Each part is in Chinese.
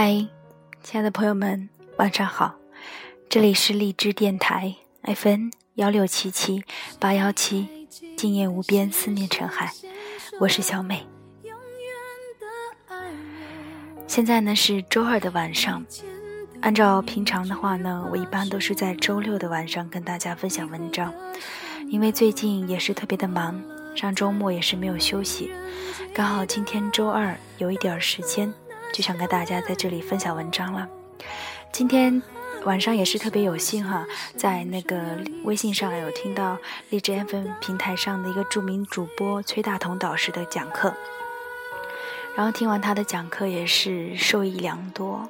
嗨，亲爱的朋友们，晚上好！这里是荔枝电台 FN 幺六七七八幺七，静夜无边，思念成海。我是小美。现在呢是周二的晚上，按照平常的话呢，我一般都是在周六的晚上跟大家分享文章，因为最近也是特别的忙，上周末也是没有休息，刚好今天周二有一点时间。就想跟大家在这里分享文章了。今天晚上也是特别有幸哈，在那个微信上有听到荔枝 FM 平台上的一个著名主播崔大同导师的讲课，然后听完他的讲课也是受益良多。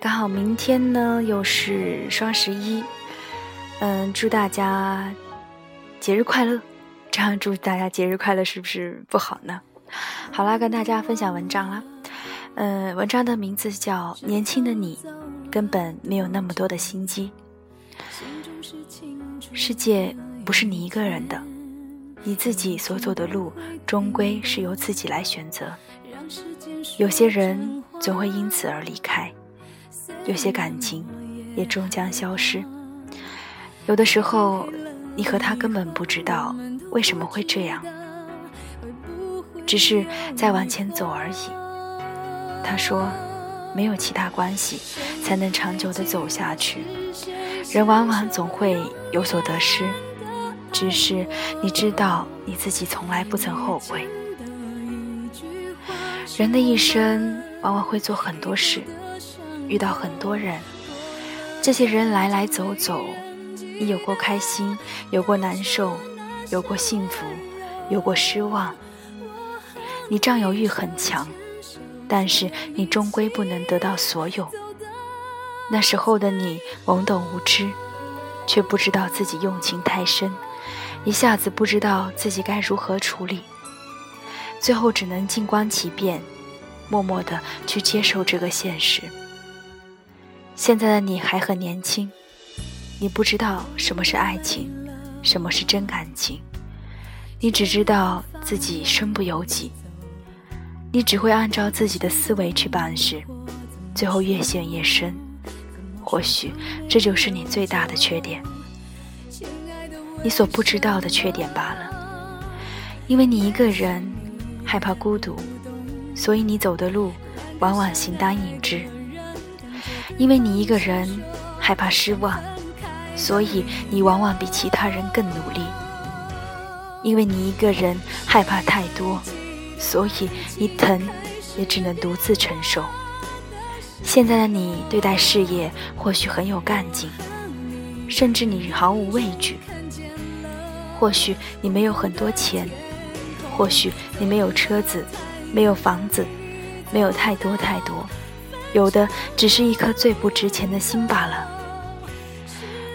刚好明天呢又是双十一，嗯，祝大家节日快乐。这样祝大家节日快乐是不是不好呢？好啦，跟大家分享文章了。嗯，文章的名字叫《年轻的你根本没有那么多的心机》。世界不是你一个人的，你自己所走的路终归是由自己来选择。有些人总会因此而离开，有些感情也终将消失。有的时候，你和他根本不知道为什么会这样，只是在往前走而已。他说：“没有其他关系，才能长久的走下去。人往往总会有所得失，只是你知道你自己从来不曾后悔。人的一生往往会做很多事，遇到很多人，这些人来来走走，你有过开心，有过难受，有过幸福，有过失望。你占有欲很强。”但是你终归不能得到所有。那时候的你懵懂无知，却不知道自己用情太深，一下子不知道自己该如何处理，最后只能静观其变，默默的去接受这个现实。现在的你还很年轻，你不知道什么是爱情，什么是真感情，你只知道自己身不由己。你只会按照自己的思维去办事，最后越陷越深。或许这就是你最大的缺点，你所不知道的缺点罢了。因为你一个人害怕孤独，所以你走的路往往形单影只；因为你一个人害怕失望，所以你往往比其他人更努力；因为你一个人害怕太多。所以你疼，也只能独自承受。现在的你对待事业或许很有干劲，甚至你毫无畏惧。或许你没有很多钱，或许你没有车子，没有房子，没有太多太多，有的只是一颗最不值钱的心罢了。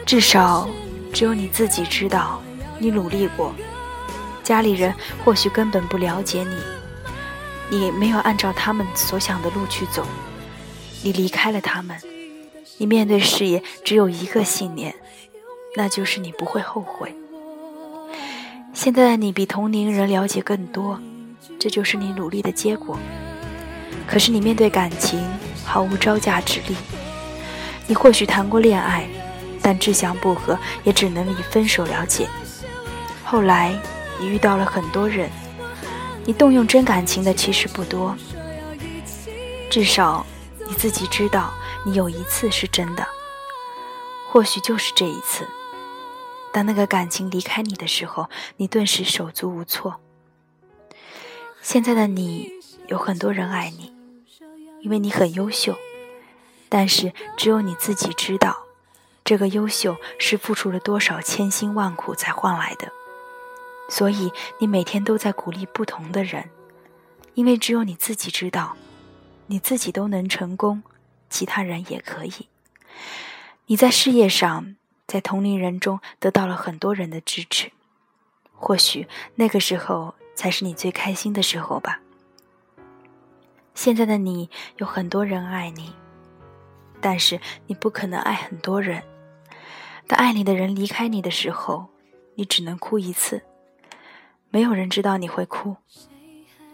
至少，只有你自己知道，你努力过。家里人或许根本不了解你，你没有按照他们所想的路去走，你离开了他们，你面对事业只有一个信念，那就是你不会后悔。现在的你比同龄人了解更多，这就是你努力的结果。可是你面对感情毫无招架之力，你或许谈过恋爱，但志向不合，也只能以分手了解。后来。你遇到了很多人，你动用真感情的其实不多。至少你自己知道，你有一次是真的，或许就是这一次。当那个感情离开你的时候，你顿时手足无措。现在的你有很多人爱你，因为你很优秀，但是只有你自己知道，这个优秀是付出了多少千辛万苦才换来的。所以，你每天都在鼓励不同的人，因为只有你自己知道，你自己都能成功，其他人也可以。你在事业上，在同龄人中得到了很多人的支持，或许那个时候才是你最开心的时候吧。现在的你有很多人爱你，但是你不可能爱很多人。当爱你的人离开你的时候，你只能哭一次。没有人知道你会哭，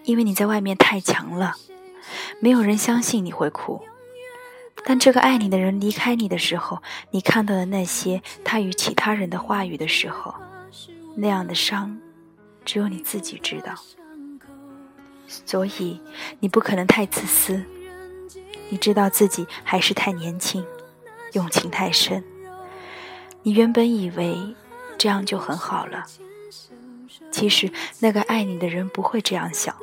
因为你在外面太强了。没有人相信你会哭。当这个爱你的人离开你的时候，你看到的那些他与其他人的话语的时候，那样的伤，只有你自己知道。所以，你不可能太自私。你知道自己还是太年轻，用情太深。你原本以为这样就很好了，其实那个爱你的人不会这样想，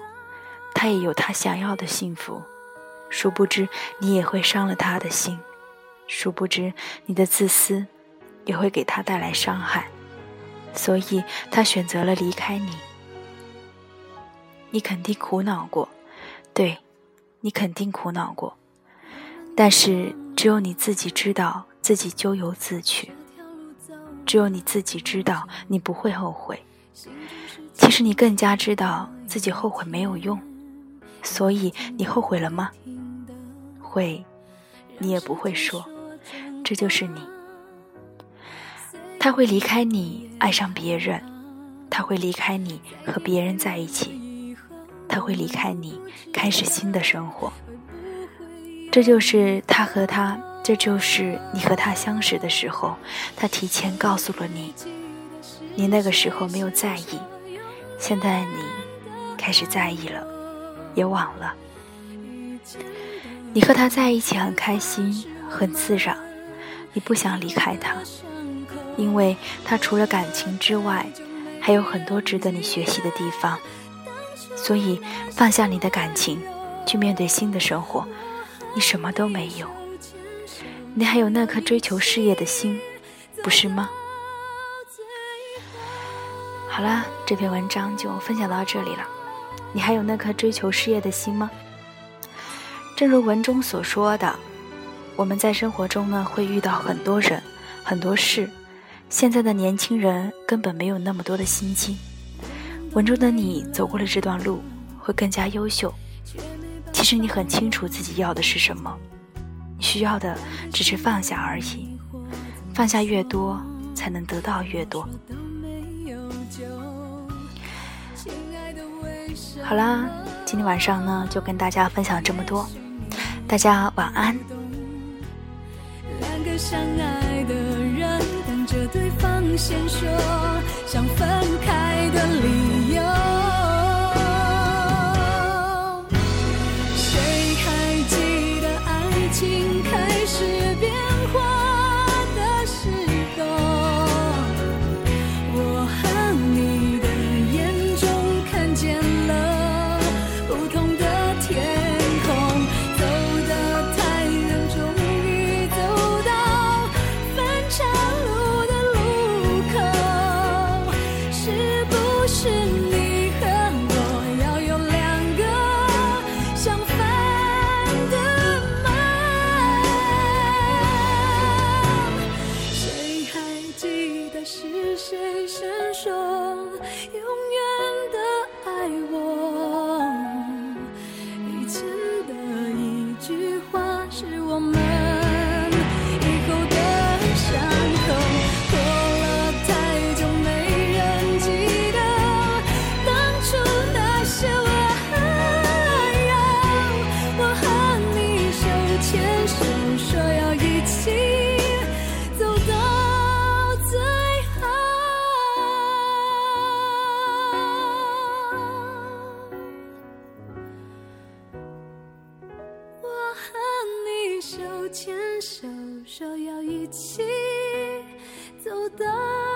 他也有他想要的幸福。殊不知，你也会伤了他的心；殊不知，你的自私也会给他带来伤害。所以，他选择了离开你。你肯定苦恼过，对，你肯定苦恼过。但是，只有你自己知道自己咎由自取。只有你自己知道，你不会后悔。其实，你更加知道自己后悔没有用。所以，你后悔了吗？会，你也不会说。这就是你。他会离开你，爱上别人；他会离开你，和别人在一起。他会离开你，开始新的生活。这就是他和他，这就是你和他相识的时候，他提前告诉了你。你那个时候没有在意，现在你开始在意了，也晚了。你和他在一起很开心，很自然，你不想离开他，因为他除了感情之外，还有很多值得你学习的地方。所以，放下你的感情，去面对新的生活。你什么都没有，你还有那颗追求事业的心，不是吗？好啦，这篇文章就分享到这里了。你还有那颗追求事业的心吗？正如文中所说的，我们在生活中呢会遇到很多人、很多事。现在的年轻人根本没有那么多的心机。文中的你走过了这段路，会更加优秀。其实你很清楚自己要的是什么，你需要的只是放下而已。放下越多，才能得到越多。好啦，今天晚上呢就跟大家分享这么多，大家晚安。两个相爱的人等着对方先说想分开的理由。的，